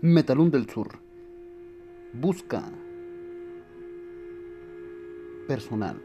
Metalum del Sur. Busca personal.